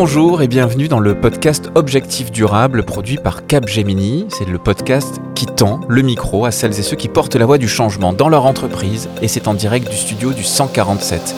Bonjour et bienvenue dans le podcast Objectif Durable produit par Capgemini. C'est le podcast qui tend le micro à celles et ceux qui portent la voix du changement dans leur entreprise et c'est en direct du studio du 147.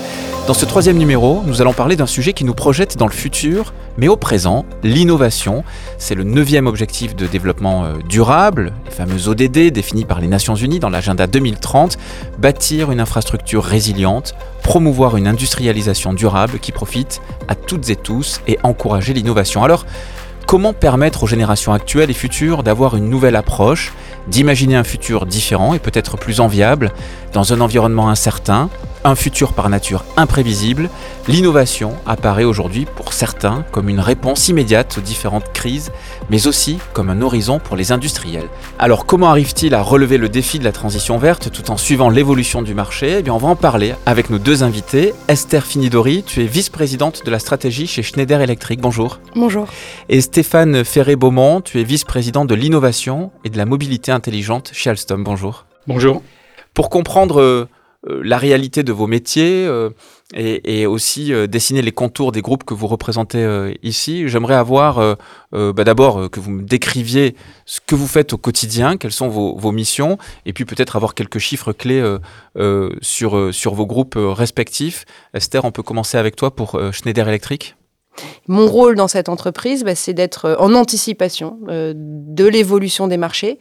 Dans ce troisième numéro, nous allons parler d'un sujet qui nous projette dans le futur, mais au présent, l'innovation. C'est le neuvième objectif de développement euh, durable, les fameux ODD définis par les Nations Unies dans l'agenda 2030, bâtir une infrastructure résiliente, promouvoir une industrialisation durable qui profite à toutes et tous et encourager l'innovation. Alors, comment permettre aux générations actuelles et futures d'avoir une nouvelle approche, d'imaginer un futur différent et peut-être plus enviable dans un environnement incertain, un futur par nature imprévisible, l'innovation apparaît aujourd'hui pour certains comme une réponse immédiate aux différentes crises, mais aussi comme un horizon pour les industriels. Alors comment arrive-t-il à relever le défi de la transition verte tout en suivant l'évolution du marché? Eh bien on va en parler avec nos deux invités. Esther Finidori, tu es vice-présidente de la stratégie chez Schneider Electric. Bonjour. Bonjour. Et Stéphane Ferré-Beaumont, tu es vice-président de l'innovation et de la mobilité intelligente chez Alstom. Bonjour. Bonjour. Pour comprendre euh, la réalité de vos métiers euh, et, aussi euh, dessiner les contours des groupes que vous représentez ici. J'aimerais avoir bah d'abord que vous me décriviez ce que vous faites au quotidien, quelles sont vos, vos missions, et puis peut-être avoir quelques chiffres clés sur, sur vos groupes respectifs. Esther, on peut commencer avec toi pour Schneider Electric. Mon rôle dans cette entreprise, bah, c'est d'être en anticipation de l'évolution des marchés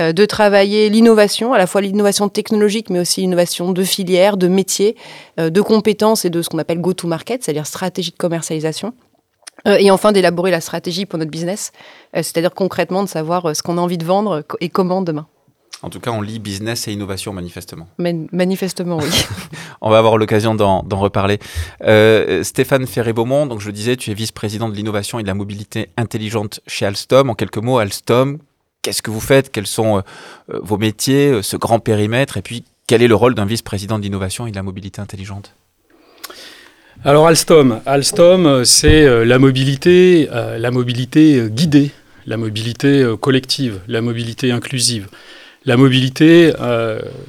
euh, de travailler l'innovation, à la fois l'innovation technologique, mais aussi l'innovation de filière, de métier, euh, de compétences et de ce qu'on appelle go-to-market, c'est-à-dire stratégie de commercialisation. Euh, et enfin, d'élaborer la stratégie pour notre business, c'est-à-dire concrètement de savoir ce qu'on a envie de vendre et comment demain. En tout cas, on lit business et innovation manifestement. manifestement, oui. on va avoir l'occasion d'en reparler. Stéphane Ferré-Beaumont, donc je disais, tu es vice-président de l'innovation et de la mobilité intelligente chez Alstom. En quelques mots, Alstom, qu'est-ce que vous faites, quels sont euh, euh, vos métiers, euh, ce grand périmètre, et puis quel est le rôle d'un vice-président d'innovation et de la mobilité intelligente? Alors Alstom, Alstom, c'est la mobilité, la mobilité guidée, la mobilité collective, la mobilité inclusive. La mobilité,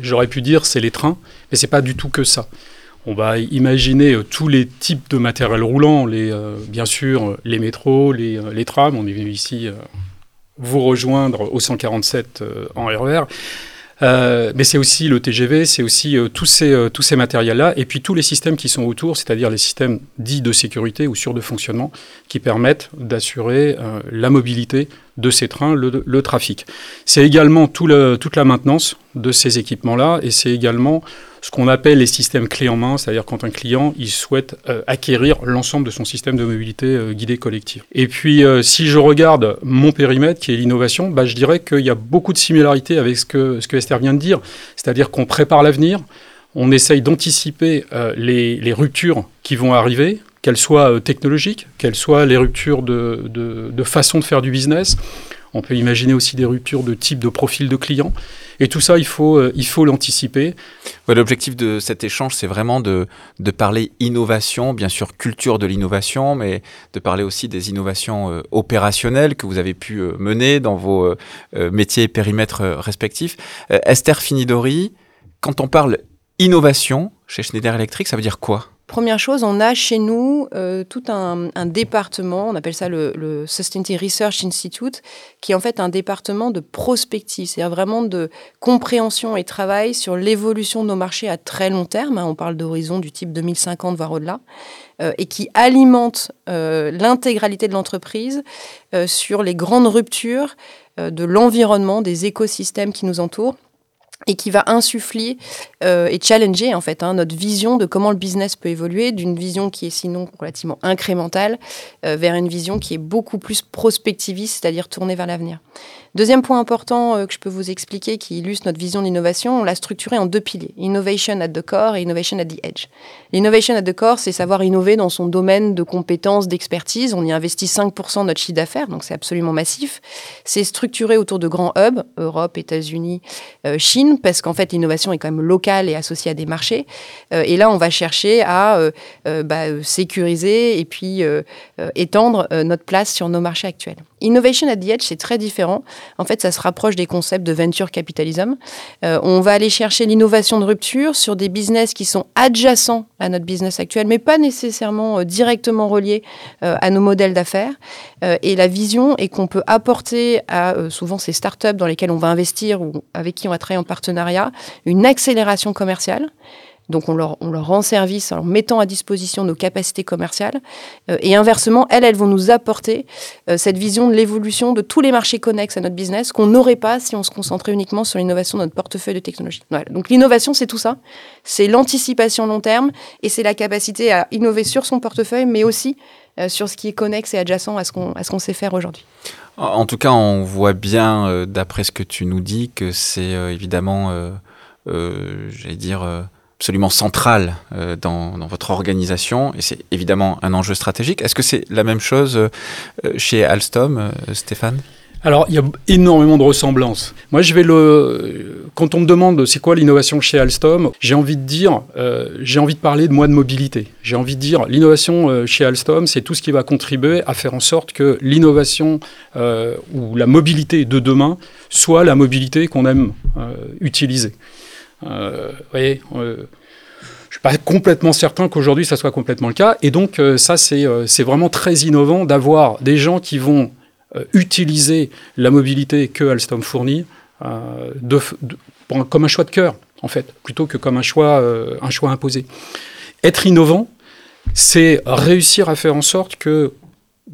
j'aurais pu dire, c'est les trains, mais c'est pas du tout que ça. On va imaginer tous les types de matériel roulant, les, bien sûr les métros, les, trams. On est venu ici vous rejoindre au 147 euh, en RER. E euh, mais c'est aussi le TGV, c'est aussi euh, tous ces, tous ces matériels-là, et puis tous les systèmes qui sont autour, c'est-à-dire les systèmes dits de sécurité ou sûrs de fonctionnement, qui permettent d'assurer la mobilité de ces trains, le, le trafic. C'est également tout le, toute la maintenance de ces équipements-là, et c'est également ce qu'on appelle les systèmes clés en main, c'est-à-dire quand un client il souhaite euh, acquérir l'ensemble de son système de mobilité euh, guidée collective. Et puis euh, si je regarde mon périmètre qui est l'innovation, bah, je dirais qu'il y a beaucoup de similarités avec ce que, ce que Esther vient de dire, c'est-à-dire qu'on prépare l'avenir, on essaye d'anticiper les, les, ruptures qui vont arriver, qu'elles soient technologiques, qu'elles soient les ruptures de, façon de faire du business. On peut imaginer aussi des ruptures de type de profil de client. Et tout ça, il faut euh, il faut l'anticiper. L'objectif de cet échange, c'est vraiment de, de, parler innovation, bien sûr culture de l'innovation, mais de parler aussi des innovations euh, opérationnelles que vous avez pu euh, mener dans vos métiers et périmètres respectifs. Esther Finidori, quand on parle innovation chez Schneider Electric, ça veut dire quoi? Première chose, on a chez nous euh, tout un, département, on appelle ça le, Sustainability Research Institute, qui est en fait un département de prospective, c'est-à-dire vraiment de compréhension et travail sur l'évolution de nos marchés à très long terme. Hein. on parle d'horizon du type 2050, voire au-delà, euh, et qui alimente euh, l'intégralité de l'entreprise sur les grandes ruptures de l'environnement, des écosystèmes qui nous entourent et qui va insuffler euh, et challenger en fait hein, notre vision de comment le business peut évoluer d'une vision qui est sinon relativement incrémentale euh, vers une vision qui est beaucoup plus prospectiviste, c'est-à-dire tournée vers l'avenir. Deuxième point important euh, que je peux vous expliquer qui illustre notre vision d'innovation, on l'a structuré en deux piliers, innovation at the core et innovation at the edge. L'innovation at the core, c'est savoir innover dans son domaine de compétences, d'expertise. On y investit 5% de notre chiffre d'affaires, donc c'est absolument massif. C'est structuré autour de grands hubs, Europe, États-Unis, Chine Chine, parce qu'en fait, l'innovation est quand même locale et associée à des marchés. et là, on va chercher à bah, sécuriser et puis étendre notre place sur nos marchés actuels. Innovation at the Edge, c'est très différent. En fait, ça se rapproche des concepts de venture capitalism. Euh, on va aller chercher l'innovation de rupture sur des business qui sont adjacents à notre business actuel, mais pas nécessairement euh, directement reliés euh, à nos modèles d'affaires. et la vision est qu'on peut apporter à souvent ces startups dans lesquelles on va investir ou avec qui on va travailler en partenariat une accélération commerciale donc on leur, rend service en mettant à disposition nos capacités commerciales. Euh, et inversement, elles, elles vont nous apporter euh, cette vision de l'évolution de tous les marchés connexes à notre business qu'on n'aurait pas si on se concentrait uniquement sur l'innovation de notre portefeuille de technologie. Donc l'innovation, c'est tout ça. C'est l'anticipation long terme et c'est la capacité à innover sur son portefeuille, mais aussi euh, sur ce qui est connexe et adjacent à ce qu'on qu'on sait faire aujourd'hui. En tout cas, on voit bien, d'après ce que tu nous dis, que c'est évidemment, j'allais dire absolument central euh, dans, dans, votre organisation et c'est évidemment un enjeu stratégique. Est-ce que c'est la même chose euh, chez Alstom, euh, Stéphane? Alors, il y a énormément de ressemblances. Moi, je vais le. Quand on me demande c'est quoi l'innovation chez Alstom, j'ai envie de dire, j'ai envie de parler de moi de mobilité. J'ai envie de dire, l'innovation chez Alstom, c'est tout ce qui va contribuer à faire en sorte que l'innovation ou la mobilité de demain soit la mobilité qu'on aime utiliser. Euh, vous voyez, euh, je suis pas complètement certain qu'aujourd'hui ça soit complètement le cas. Et donc euh, ça, c'est vraiment très innovant d'avoir des gens qui vont utiliser la mobilité que Alstom fournit comme un choix de cœur, en fait, plutôt que comme un choix, un choix imposé. Être innovant, c'est réussir à faire en sorte que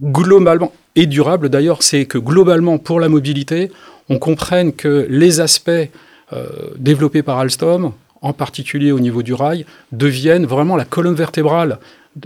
globalement, et durable d'ailleurs, c'est que globalement, pour la mobilité, on comprenne que les aspects euh, développés par Alstom, en particulier au niveau du rail, deviennent vraiment la colonne vertébrale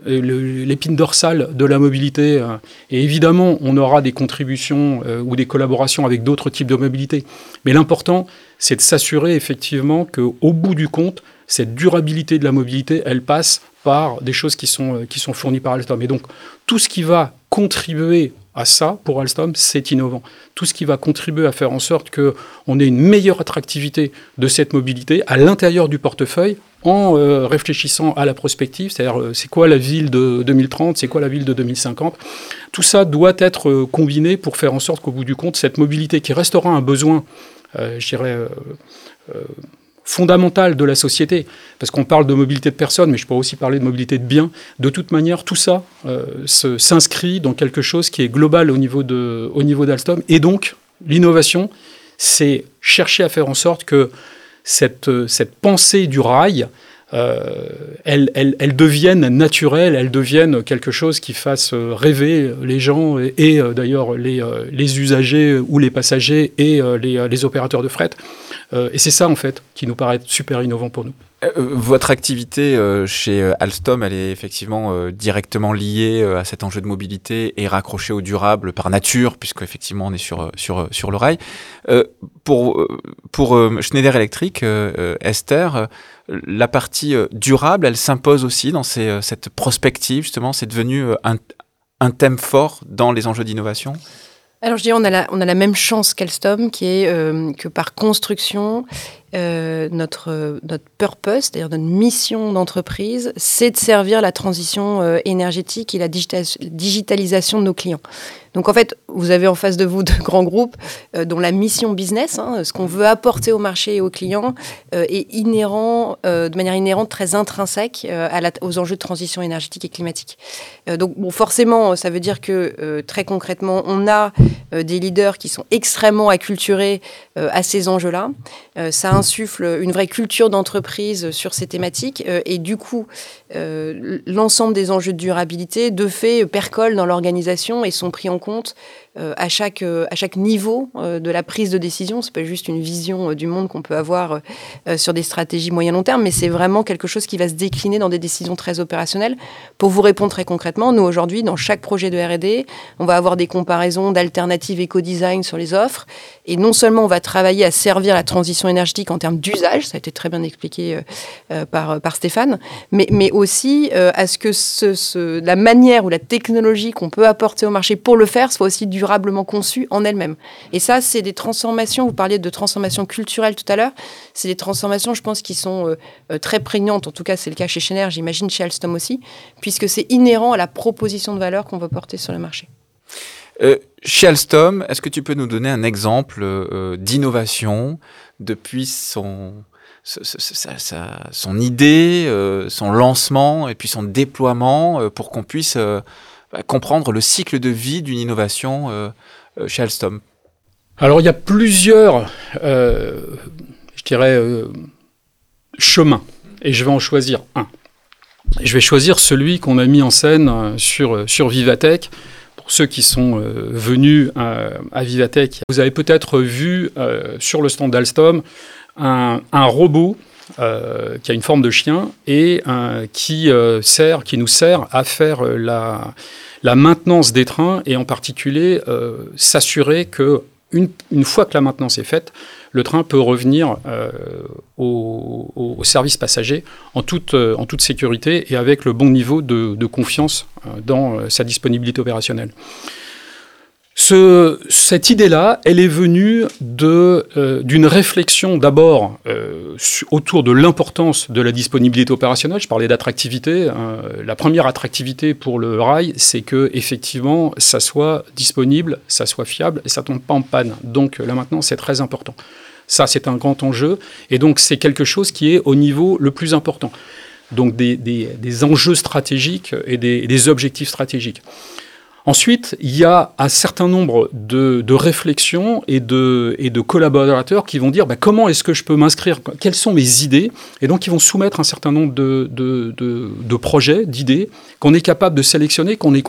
l'épine dorsale de la mobilité. Euh, et évidemment, on aura des contributions euh, ou des collaborations avec d'autres types de mobilité. Mais l'important, c'est de s'assurer effectivement qu'au bout du compte, cette durabilité de la mobilité, elle passe par des choses qui sont, qui sont fournies par Alstom. Et donc, tout ce qui va contribuer à ça, pour Alstom, c'est innovant. Tout ce qui va contribuer à faire en sorte qu'on ait une meilleure attractivité de cette mobilité à l'intérieur du portefeuille en euh, réfléchissant à la prospective, c'est-à-dire euh, c'est quoi la ville de 2030, c'est quoi la ville de 2050. Tout ça doit être euh, combiné pour faire en sorte qu'au bout du compte, cette mobilité qui restera un besoin, je dirais, fondamentale de la société, parce qu'on parle de mobilité de personnes, mais je pourrais aussi parler de mobilité de biens. De toute manière, tout ça euh, s'inscrit dans quelque chose qui est global au niveau, d'Alstom. Et donc, l'innovation, c'est chercher à faire en sorte que cette, cette pensée du rail, euh, elles, elles, elles deviennent quelque chose qui fasse rêver les gens et, euh, d'ailleurs les, usagers ou les passagers et les opérateurs de fret. Euh, et c'est ça, en fait, qui nous paraît super innovant pour nous. Euh, votre activité euh, chez Alstom, elle est effectivement directement liée à cet enjeu de mobilité et raccrochée au durable par nature, puisque effectivement on est sur sur sur le rail. pour Schneider Electric, Esther, la partie durable, elle s'impose aussi dans cette prospective justement. C'est devenu un un thème fort dans les enjeux d'innovation? Alors je dis on a la, on a la même chance qu'Alstom, qui est euh, que par construction, euh, notre, notre purpose, c'est-à-dire notre mission d'entreprise, c'est de servir la transition euh, énergétique et la digitalisation de nos clients. Donc en fait, vous avez en face de vous de grands groupes euh, dont la mission business, hein, ce qu'on veut apporter au marché et aux clients, est inhérent, de manière inhérente, très intrinsèque aux enjeux de transition énergétique et climatique. donc forcément, ça veut dire que très concrètement, on a des leaders qui sont extrêmement acculturés à ces enjeux-là. ça insuffle une vraie culture d'entreprise sur ces thématiques euh, et du coup, euh, l'ensemble des enjeux de durabilité, de fait, percolent dans l'organisation et sont pris en compte euh, à, chaque, euh, à chaque niveau euh, de la prise de décision. C'est pas juste une vision du monde qu'on peut avoir sur des stratégies moyen-long terme, mais c'est vraiment quelque chose qui va se décliner dans des décisions très opérationnelles. Pour vous répondre très concrètement, nous aujourd'hui, dans chaque projet de R&D, on va avoir des comparaisons d'alternatives éco-design sur les offres. Et non seulement on va travailler à servir la transition énergétique en termes d'usage, ça a été très bien expliqué par, par Stéphane, mais, mais aussi à ce que la manière ou la technologie qu'on peut apporter au marché pour le faire soit aussi durablement conçue en elle-même. Et ça, c'est des transformations, vous parliez de transformations culturelles tout à l'heure, c'est des transformations, je pense, qui sont très prégnantes, en tout cas c'est le cas chez Schneider, j'imagine chez Alstom aussi, puisque c'est inhérent à la proposition de valeur qu'on veut porter sur le marché. Euh, chez Alstom, est-ce que tu peux nous donner un exemple euh, d'innovation depuis son, son idée, euh, son lancement et puis son déploiement pour qu'on puisse bah, comprendre le cycle de vie d'une innovation chez Alstom Alors il y a plusieurs, je dirais, chemins et je vais en choisir un. Je vais choisir celui qu'on a mis en scène sur, sur Vivatech pour ceux qui sont euh, venus à, Vivatech, vous avez peut-être vu euh, sur le stand d'Alstom un, robot euh, qui a une forme de chien et qui, sert, qui nous sert à faire la, la maintenance des trains et en particulier s'assurer que une, une, fois que la maintenance est faite, le train peut revenir euh, au, service passager en toute, euh, en toute sécurité et avec le bon niveau de, confiance euh, dans sa disponibilité opérationnelle cette idée-là, elle est venue euh, d'une réflexion d'abord euh, autour de l'importance de la disponibilité opérationnelle. Je parlais d'attractivité. Hein. la première attractivité pour le rail, c'est que effectivement, ça soit disponible, ça soit fiable et ça tombe pas en panne. Donc là maintenant, c'est très important. Ça, c'est un grand enjeu et donc c'est quelque chose qui est au niveau le plus important. Donc des, enjeux stratégiques et des objectifs stratégiques. Ensuite, il y a un certain nombre de, réflexions et de, collaborateurs qui vont dire bah, comment est-ce que je peux m'inscrire, quelles sont mes idées, et donc ils vont soumettre un certain nombre de, projets, d'idées qu'on est capable de sélectionner, qu'on est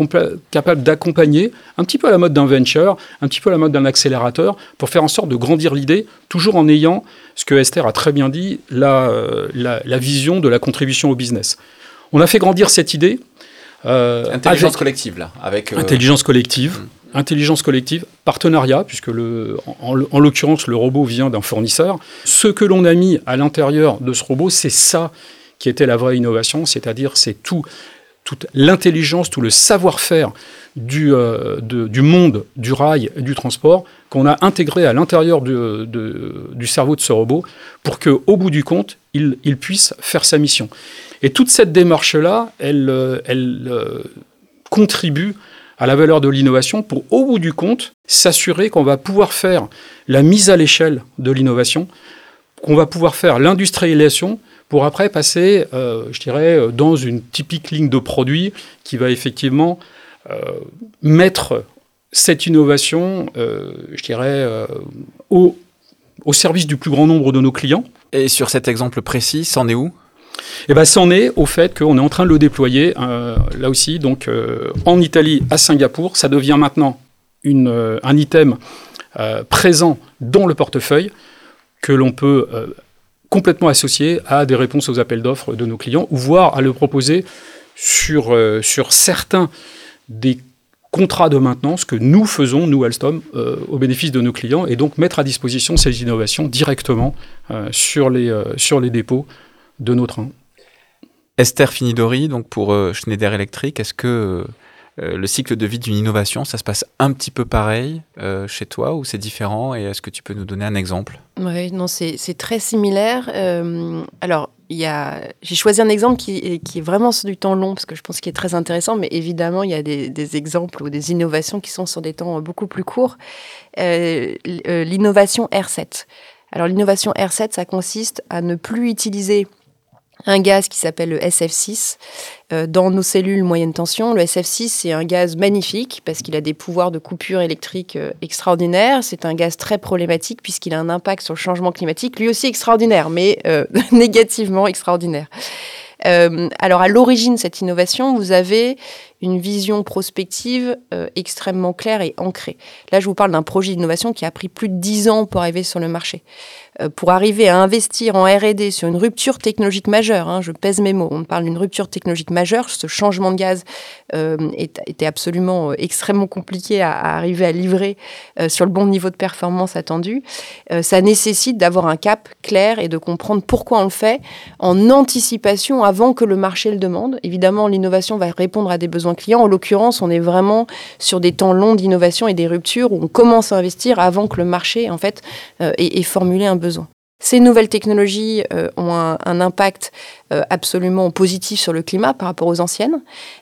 capable d'accompagner, un petit peu à la mode d'un venture, un petit peu à la mode d'un accélérateur, pour faire en sorte de grandir l'idée, toujours en ayant, ce que Esther a très bien dit, la, la vision de la contribution au business. On a fait grandir cette idée euh, intelligence collective, là. Avec, euh, Intelligence collective. Hmm. Intelligence collective, partenariat, puisque le, en, l'occurrence le robot vient d'un fournisseur. Ce que l'on a mis à l'intérieur de ce robot, c'est ça qui était la vraie innovation, c'est-à-dire c'est tout, toute l'intelligence, tout le savoir-faire du, euh, du, monde du rail et du transport qu'on a intégré à l'intérieur du, cerveau de ce robot pour qu'au bout du compte, il, puisse faire sa mission. Et toute cette démarche-là, elle, euh, euh, contribue à la valeur de l'innovation pour, au bout du compte, s'assurer qu'on va pouvoir faire la mise à l'échelle de l'innovation, qu'on va pouvoir faire l'industrialisation pour après passer, euh, je dirais, dans une typique ligne de produits qui va effectivement mettre cette innovation, je dirais, au, au service du plus grand nombre de nos clients. Et sur cet exemple précis, c'en est où? Eh ben, c'en est au fait qu'on est en train de le déployer, euh, là aussi, donc euh, en Italie, à Singapour. Ça devient maintenant une, euh, un item présent dans le portefeuille que l'on peut complètement associer à des réponses aux appels d'offres de nos clients, ou voire à le proposer sur, sur certains des contrats de maintenance que nous faisons, nous Alstom, au bénéfice de nos clients, et donc mettre à disposition ces innovations directement sur, les, sur les dépôts de nos trains. Esther Finidori, donc pour euh, Schneider Electric, est-ce que euh, le cycle de vie d'une innovation, ça se passe un petit peu pareil euh, chez toi ou c'est différent Et est-ce que tu peux nous donner un exemple? Oui, non, c'est très similaire. alors, j'ai choisi un exemple qui est, qui est, vraiment sur du temps long parce que je pense qu'il est très intéressant, mais évidemment, il y a des, des, exemples ou des innovations qui sont sur des temps beaucoup plus courts. L'innovation R7. Alors, l'innovation R7, ça consiste à ne plus utiliser un gaz qui s'appelle le SF6 euh, dans nos cellules moyenne tension. Le SF6, c'est un gaz magnifique parce qu'il a des pouvoirs de coupure électrique euh, extraordinaires. C'est un gaz très problématique puisqu'il a un impact sur le changement climatique, lui aussi extraordinaire, mais euh, négativement extraordinaire. alors à l'origine de cette innovation, vous avez une vision prospective euh, extrêmement claire et ancrée. Là, je vous parle d'un projet d'innovation qui a pris plus de 10 ans pour arriver sur le marché. Euh, pour arriver à investir en R&D sur une rupture technologique majeure, hein, je pèse mes mots, on parle d'une rupture technologique majeure, ce changement de gaz euh, était absolument extrêmement compliqué à, arriver à livrer sur le bon niveau de performance attendu. ça nécessite d'avoir un cap clair et de comprendre pourquoi on le fait en anticipation avant que le marché le demande. Évidemment, l'innovation va répondre à des besoins clients. En l'occurrence, on est vraiment sur des temps longs d'innovation et des ruptures où on commence à investir avant que le marché, en fait, euh, ait, formulé un besoin. Ces nouvelles technologies euh, ont un, impact euh, absolument positif sur le climat par rapport aux anciennes.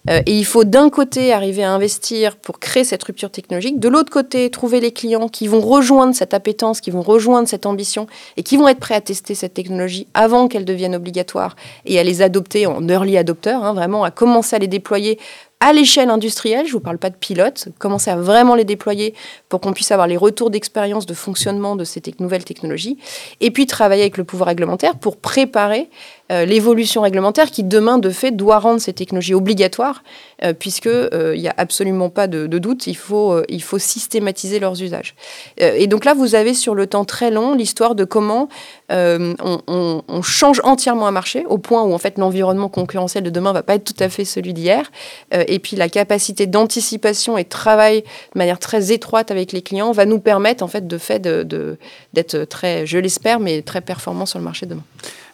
et il faut d'un côté arriver à investir pour créer cette rupture technologique, de l'autre côté trouver les clients qui vont rejoindre cette appétence, qui vont rejoindre cette ambition et qui vont être prêts à tester cette technologie avant qu'elle devienne obligatoire et à les adopter en early adopter, hein, vraiment à commencer à les déployer à l'échelle industrielle, je ne vous parle pas de pilote, commencer à vraiment les déployer pour qu'on puisse avoir les retours d'expérience de fonctionnement de ces nouvelles technologies, et puis travailler avec le pouvoir réglementaire pour préparer euh, l'évolution réglementaire qui demain de fait doit rendre ces technologies obligatoires euh, puisque il n'y a absolument pas de, doute, il faut, euh, il faut systématiser leurs usages. et donc là, vous avez sur le temps très long l'histoire de comment on, change entièrement un marché au point où en fait l'environnement concurrentiel de demain va pas être tout à fait celui d'hier. et puis la capacité d'anticipation et de travail de manière très étroite avec les clients va nous permettre en fait de fait d'être très, je l'espère, mais très performant sur le marché demain.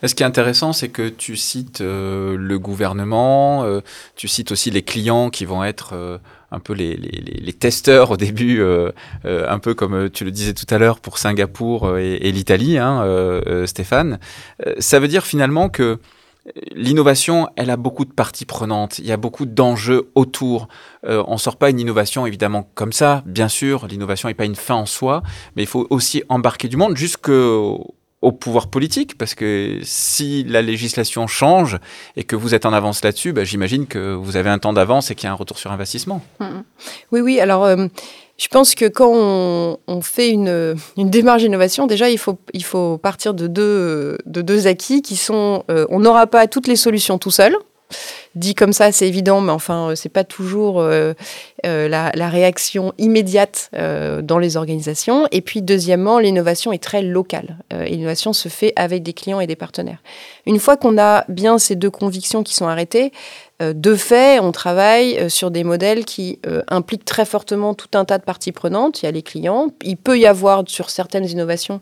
Ce qui est intéressant, c'est que tu cites euh, le gouvernement, euh, tu cites aussi les clients qui vont être euh, un peu les, les, les, testeurs au début, un peu comme tu le disais tout à l'heure pour Singapour et, et l'Italie, hein, Stéphane. ça veut dire finalement que L'innovation, elle a beaucoup de parties prenantes, il y a beaucoup d'enjeux autour. Euh, on ne sort pas une innovation évidemment comme ça, bien sûr, l'innovation n'est pas une fin en soi, mais il faut aussi embarquer du monde jusqu'au au pouvoir politique, parce que si la législation change et que vous êtes en avance là-dessus, bah, j'imagine que vous avez un temps d'avance et qu'il y a un retour sur investissement. Mmh, mmh. Oui, oui, alors euh, je pense que quand on, fait une, démarche d'innovation, déjà, il faut, partir de deux, de deux acquis qui sont, euh, on n'aura pas toutes les solutions tout seul, Dit comme ça, c'est évident, mais enfin, euh, c'est pas toujours euh, la, réaction immédiate dans les organisations. Et puis, deuxièmement, l'innovation est très locale. l'innovation se fait avec des clients et des partenaires. Une fois qu'on a bien ces deux convictions qui sont arrêtées, de fait, on travaille sur des modèles qui impliquent très fortement tout un tas de parties prenantes. Il y a les clients. Il peut y avoir sur certaines innovations,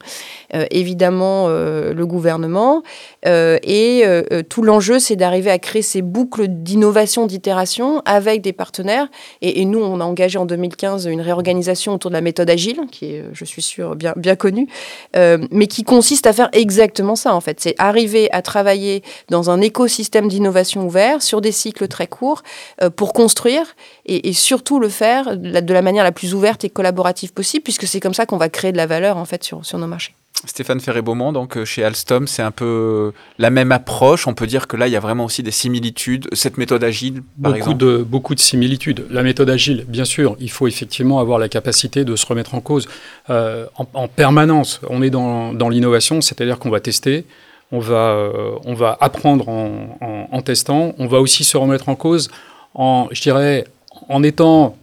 évidemment, le gouvernement. et tout l'enjeu, c'est d'arriver à créer ces boucles d'innovation, d'itération avec des partenaires. Et, nous, on a engagé en 2015 une réorganisation autour de la méthode agile, qui est, je suis sûre, bien, bien connue, euh, mais qui consiste à faire exactement ça, en fait. C'est arriver à travailler dans un écosystème d'innovation ouvert sur des cycles très courts euh, pour construire et, surtout le faire de la manière la plus ouverte et collaborative possible, puisque c'est comme ça qu'on va créer de la valeur, en fait, sur, sur nos marchés. Stéphane Ferré-Beaumont, donc euh, chez Alstom, c'est un peu euh, la même approche. On peut dire que là, il y a vraiment aussi des similitudes. Cette méthode agile, par beaucoup De, beaucoup de similitudes. La méthode agile, bien sûr, il faut effectivement avoir la capacité de se remettre en cause euh, en, permanence. On est dans, dans l'innovation, c'est-à-dire qu'on va tester, on va, on va apprendre en, en, testant, on va aussi se remettre en cause en, je dirais, en étant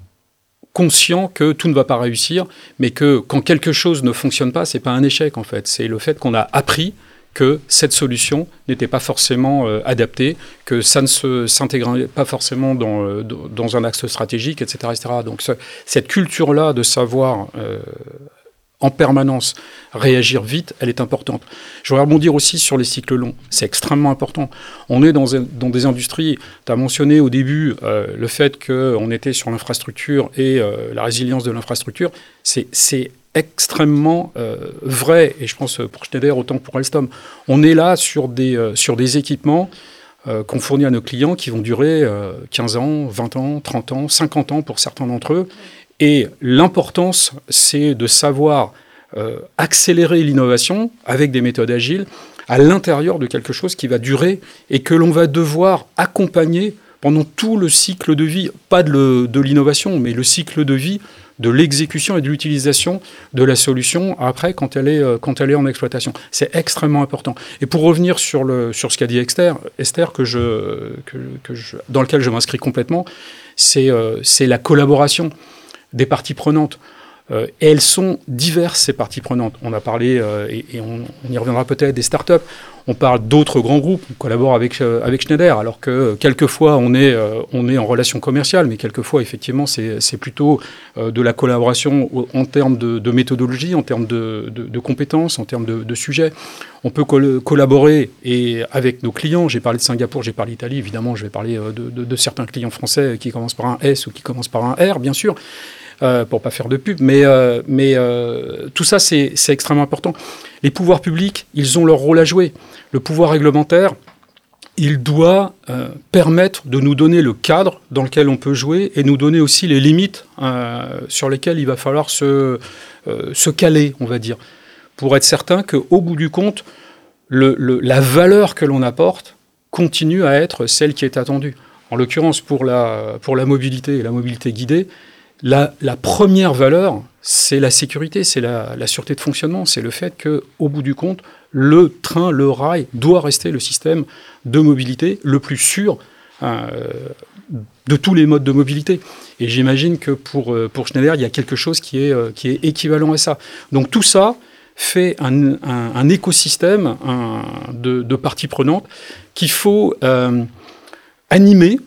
conscient que tout ne va pas réussir, mais que quand quelque chose ne fonctionne pas, c'est pas un échec en fait, c'est le fait qu'on a appris que cette solution n'était pas forcément euh, adaptée, que ça ne s'intégrait pas forcément dans, euh, dans, un axe stratégique, etc. etc. Donc cette culture-là de savoir euh, en permanence réagir vite, elle est importante. Je voudrais rebondir aussi sur les cycles longs. C'est extrêmement important. On est dans, des industries, tu as mentionné au début euh, le fait qu'on était sur l'infrastructure et euh, la résilience de l'infrastructure. C'est extrêmement euh, vrai, et je pense pour Schneider autant que pour Alstom. On est là sur des, sur des équipements qu'on fournit à nos clients qui vont durer 15 ans, 20 ans, 30 ans, 50 ans pour certains d'entre eux, et l'importance, c'est de savoir euh, accélérer l'innovation avec des méthodes agiles à l'intérieur de quelque chose qui va durer et que l'on va devoir accompagner pendant tout le cycle de vie, pas de, l'innovation, mais le cycle de vie de l'exécution et de l'utilisation de la solution après quand elle est, euh, quand elle est en exploitation. C'est extrêmement important. Et pour revenir sur, le, sur ce qu'a dit Esther, Esther que je, que, je, dans lequel je m'inscris complètement, c'est euh, c'est la collaboration des parties prenantes. Euh, et elles sont diverses, ces parties prenantes. On a parlé, et, on, y reviendra peut-être, des startups. On parle d'autres grands groupes, on collabore avec, euh, Schneider, alors que euh, quelquefois on est, euh, on est en relation commerciale, mais quelquefois effectivement c'est plutôt de la collaboration en termes de, méthodologie, en termes de, de, compétences, en termes de, sujets. On peut collaborer et avec nos clients. J'ai parlé de Singapour, j'ai parlé d'Italie, évidemment je vais parler de, certains clients français qui commencent par un S ou qui commencent par un R, bien sûr. Euh, pour pas faire de pub, mais, mais tout ça, c'est extrêmement important. Les pouvoirs publics, ils ont leur rôle à jouer le pouvoir réglementaire, il doit euh, permettre de nous donner le cadre dans lequel on peut jouer et nous donner aussi les limites euh, sur lesquelles il va falloir se, euh, se, caler, on va dire, pour être certain qu'au bout du compte, la valeur que l'on apporte continue à être celle qui est attendue. En l'occurrence, pour la, pour la mobilité et la mobilité guidée, la, première valeur, c'est la sécurité, c'est la, sûreté de fonctionnement, c'est le fait qu'au bout du compte, le train, le rail doit rester le système de mobilité le plus sûr euh, de tous les modes de mobilité. Et j'imagine que pour, euh, Schneider, il y a quelque chose qui est, euh, qui est équivalent à ça. Donc tout ça fait un, écosystème de, parties prenantes qu'il faut animer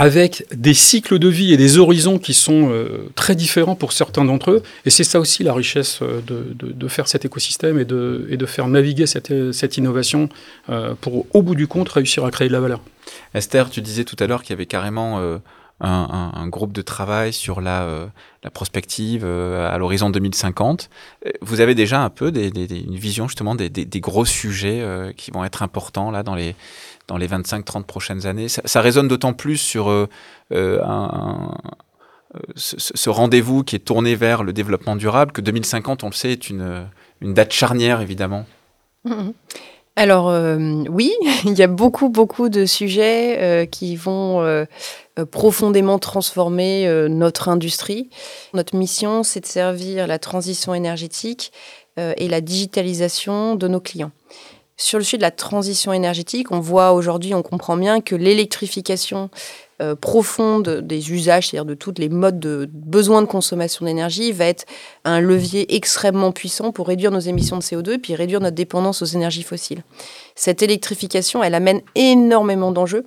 avec des cycles de vie et des horizons qui sont euh, très différents pour certains d'entre eux. Et c'est ça aussi la richesse euh, de, de, faire cet écosystème et de, et de faire naviguer cette, cette innovation euh, pour, au bout du compte, réussir à créer de la valeur. Esther, tu disais tout à l'heure qu'il y avait carrément un, groupe de travail sur la, la prospective à l'horizon 2050. Vous avez déjà un peu une vision justement des gros sujets qui vont être importants là dans les dans les 25-30 prochaines années. Ça, résonne d'autant plus sur euh, euh, euh, ce, rendez-vous qui est tourné vers le développement durable que 2050, on le sait, est une, une date charnière, évidemment. Alors oui, il y a beaucoup, beaucoup de sujets qui vont profondément transformer notre industrie. Notre mission, c'est de servir la transition énergétique et la digitalisation de nos clients. Sur le sujet de la transition énergétique, on voit aujourd'hui, on comprend bien que l'électrification euh, profonde des usages, c'est-à-dire de tous les modes de besoin de consommation d'énergie, va être un levier extrêmement puissant pour réduire nos émissions de CO2 et puis réduire notre dépendance aux énergies fossiles. Cette électrification, elle amène énormément d'enjeux.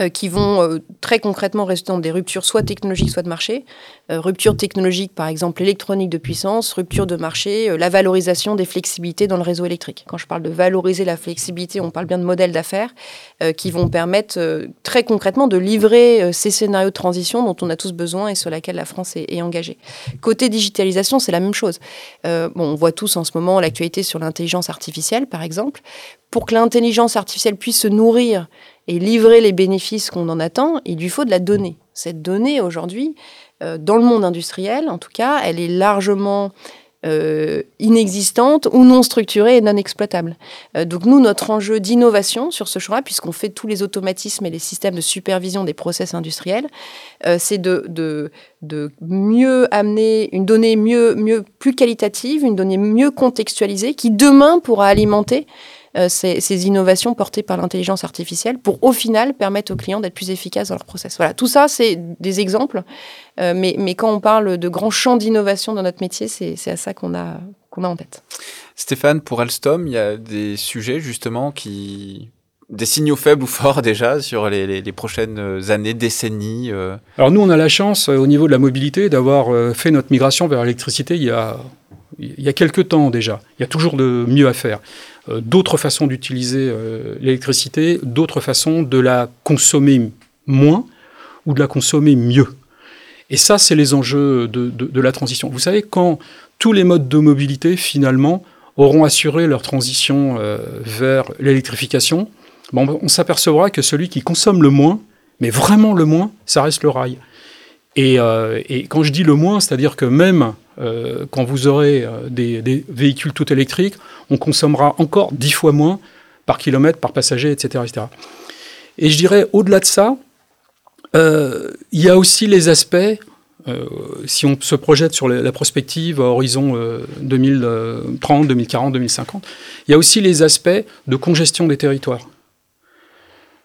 Euh, qui vont euh, très concrètement résulter dans des ruptures soit technologiques, soit de marché. Euh, rupture technologique, par exemple, électronique de puissance, rupture de marché, la valorisation des flexibilités dans le réseau électrique. Quand je parle de valoriser la flexibilité, on parle bien de modèles d'affaires qui vont permettre très concrètement de livrer ces scénarios de transition dont on a tous besoin et sur lesquels la France est, est engagée. Côté digitalisation, c'est la même chose. bon, on voit tous en ce moment l'actualité sur l'intelligence artificielle, par exemple. Pour que l'intelligence artificielle puisse se nourrir et livrer les bénéfices qu'on en attend, il lui faut de la donnée. Cette donnée, aujourd'hui, euh, dans le monde industriel, en tout cas, elle est largement euh, inexistante ou non structurée et non exploitable. Euh, donc nous, notre enjeu d'innovation sur ce choix, puisqu'on fait tous les automatismes et les systèmes de supervision des process industriels, c'est de, de, de, mieux amener une donnée mieux, mieux, plus qualitative, une donnée mieux contextualisée, qui demain pourra alimenter euh, ces, innovations portées par l'intelligence artificielle pour au final permettre aux clients d'être plus efficaces dans leur process. Voilà, tout ça, c'est des exemples, euh, mais, mais, quand on parle de grands champs d'innovation dans notre métier, c'est à ça qu'on a, qu'on a en tête. Stéphane, pour Alstom, il y a des sujets justement qui des signaux faibles ou forts déjà sur les, les, prochaines années, décennies euh Alors nous, on a la chance au niveau de la mobilité d'avoir fait notre migration vers l'électricité il y a il y a quelques temps déjà. Il y a toujours de mieux à faire. Euh, d'autres façons d'utiliser euh, l'électricité, d'autres façons de la consommer moins ou de la consommer mieux. Et ça, c'est les enjeux de, la transition. Vous savez, quand tous les modes de mobilité, finalement, auront assuré leur transition euh, vers l'électrification, on s'apercevra que celui qui consomme le moins, mais vraiment le moins, ça reste le rail. Et, et quand je dis le moins, c'est-à-dire que même euh, quand vous aurez euh, des, véhicules tout électriques, on consommera encore dix fois moins par kilomètre, par passager, etc. etc. Et je dirais, au-delà de ça, euh, il y a aussi les aspects si on se projette sur la prospective à horizon 2030, 2040, 2050, il y a aussi les aspects de congestion des territoires.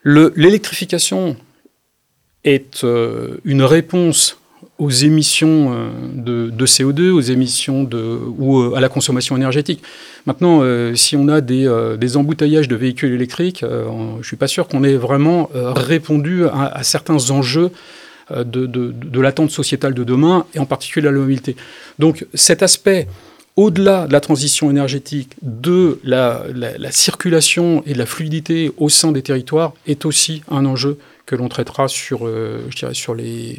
L'électrification est une réponse aux émissions euh, de, CO2, aux émissions de, ou euh, à la consommation énergétique. Maintenant, euh, si on a des, embouteillages de véhicules électriques, je ne suis pas sûr qu'on ait vraiment répondu à, certains enjeux de, de l'attente sociétale de demain, et en particulier la mobilité. Donc cet aspect, au-delà de la transition énergétique, de la, circulation et de la fluidité au sein des territoires, est aussi un enjeu que l'on traitera sur, je dirais, sur les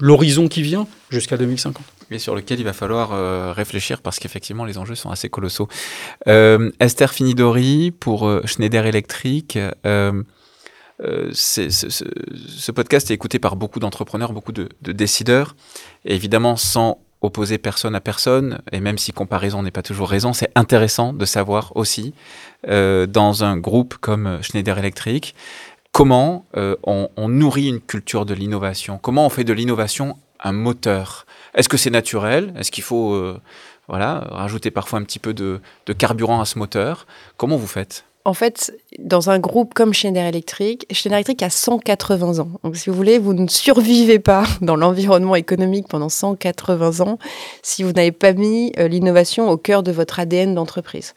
l'horizon qui vient jusqu'à 2050. Et sur lequel il va falloir euh, réfléchir parce qu'effectivement les enjeux sont assez colossaux. Euh, Esther Finidori pour euh, Schneider Electric. ce podcast est écouté par beaucoup d'entrepreneurs, beaucoup de, de, décideurs. Évidemment, sans opposer personne à personne, et même si comparaison n'est pas toujours raison, c'est intéressant de savoir aussi, dans un groupe comme Schneider Electric, comment euh, on, nourrit une culture de l'innovation? Comment on fait de l'innovation un moteur? Est-ce que c'est naturel? Est-ce qu'il faut euh, voilà, rajouter parfois un petit peu de, carburant à ce moteur? Comment vous faites? En fait, dans un groupe comme Schneider Electric, Schneider Electric a 180 ans. Donc, si vous voulez, vous ne survivez pas dans l'environnement économique pendant 180 ans si vous n'avez pas mis euh, l'innovation au cœur de votre ADN d'entreprise.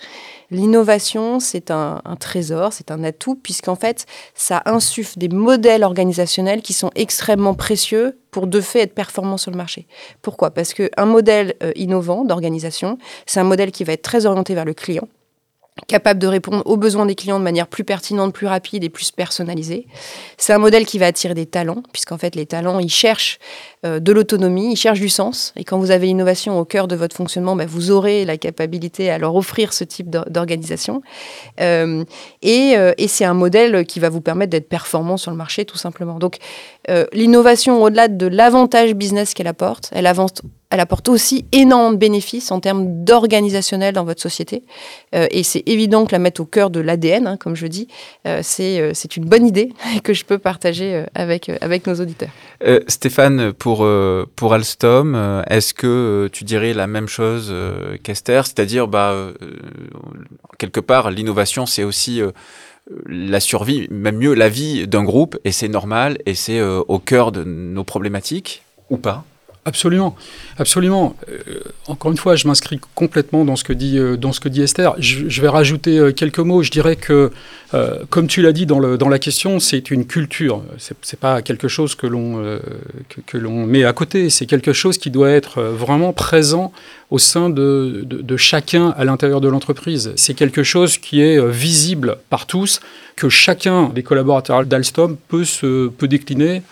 L'innovation, c'est un, trésor, c'est un atout, puisqu'en fait, ça insuffle des modèles organisationnels qui sont extrêmement précieux pour de fait être performants sur le marché. Pourquoi? Parce qu'un modèle euh, innovant d'organisation, c'est un modèle qui va être très orienté vers le client capable de répondre aux besoins des clients de manière plus pertinente, plus rapide et plus personnalisée. C'est un modèle qui va attirer des talents, puisqu'en fait les talents, ils cherchent euh, de l'autonomie, ils cherchent du sens. Et quand vous avez l'innovation au cœur de votre fonctionnement, bah, vous aurez la capacité à leur offrir ce type d'organisation. Euh, et, euh, et c'est un modèle qui va vous permettre d'être performant sur le marché, tout simplement. Donc l'innovation, au-delà de l'avantage business qu'elle apporte, elle apporte aussi énormément de bénéfices en termes d'organisationnel dans votre société. Euh, et c'est évident que la mettre au cœur de l'ADN, hein, comme je dis, euh, euh, c'est une bonne idée que je peux partager avec, avec nos auditeurs. Stéphane, pour, pour Alstom, est-ce que tu dirais la même chose qu'Esther? C'est-à-dire, bah, quelque part, l'innovation, c'est aussi la survie, même mieux la vie d'un groupe, et c'est normal, et c'est au cœur de nos problématiques, ou pas Absolument, absolument. Euh, encore une fois, je m'inscris complètement dans ce que dit, euh, dans ce que dit Esther. Je, vais rajouter euh, quelques mots. Je dirais que, comme tu l'as dit dans, le, dans la question, c'est une culture. C'est, n'est pas quelque chose que l'on, que, met à côté. C'est quelque chose qui doit être vraiment présent au sein de, de, de chacun à l'intérieur de l'entreprise. C'est quelque chose qui est visible par tous, que chacun des collaborateurs d'Alstom peut, peut décliner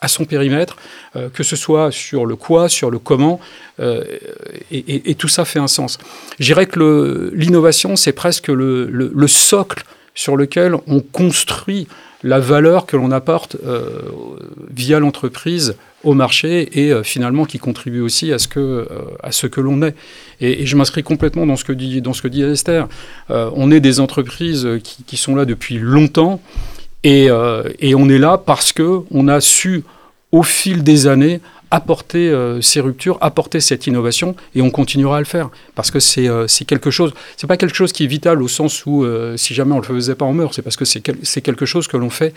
à son périmètre, euh, que ce soit sur le quoi, sur le comment, euh, et, tout ça fait un sens. Je dirais que l'innovation, c'est presque le, socle sur lequel on construit la valeur que l'on apporte euh, via l'entreprise au marché et finalement qui contribue aussi à ce que, à que l'on est. Et, je m'inscris complètement dans ce que dit, dans ce que dit Esther. on est des entreprises qui sont là depuis longtemps euh, et, on est là parce que on a su, au fil des années, apporter euh, ces ruptures, apporter cette innovation, et on continuera à le faire parce que c'est euh, quelque chose. C'est pas quelque chose qui est vital au sens où si jamais on le faisait pas, on meurt. C'est parce que c'est quelque chose que l'on fait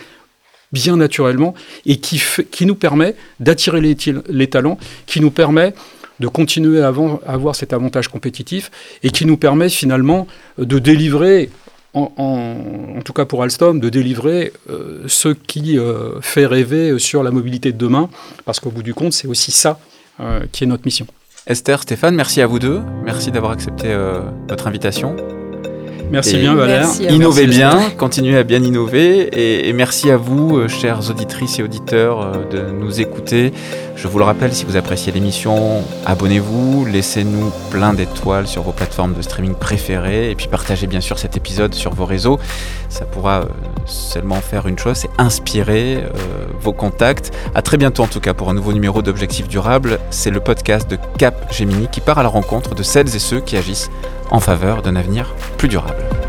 bien naturellement et qui, qui nous permet d'attirer les, talents, qui nous permet de continuer à avoir cet avantage compétitif et qui nous permet finalement de délivrer en, tout cas pour Alstom, de délivrer euh, ce qui euh, fait rêver sur la mobilité de demain, parce qu'au bout du compte, c'est aussi ça euh, qui est notre mission. Esther, Stéphane, merci à vous deux. Merci d'avoir accepté notre invitation. Merci bien Valère. innovez bien, continuez à bien innover et, merci à vous, euh, chères auditrices et auditeurs, euh, de nous écouter. Je vous le rappelle, si vous appréciez l'émission, abonnez-vous, laissez-nous plein d'étoiles sur vos plateformes de streaming préférées et puis partagez bien sûr cet épisode sur vos réseaux. Ça pourra euh, seulement faire une chose, c'est inspirer vos contacts. À très bientôt en tout cas pour un nouveau numéro d'Objectifs Durables. C'est le podcast de Cap Gemini qui part à la rencontre de celles et ceux qui agissent en faveur d'un avenir plus durable.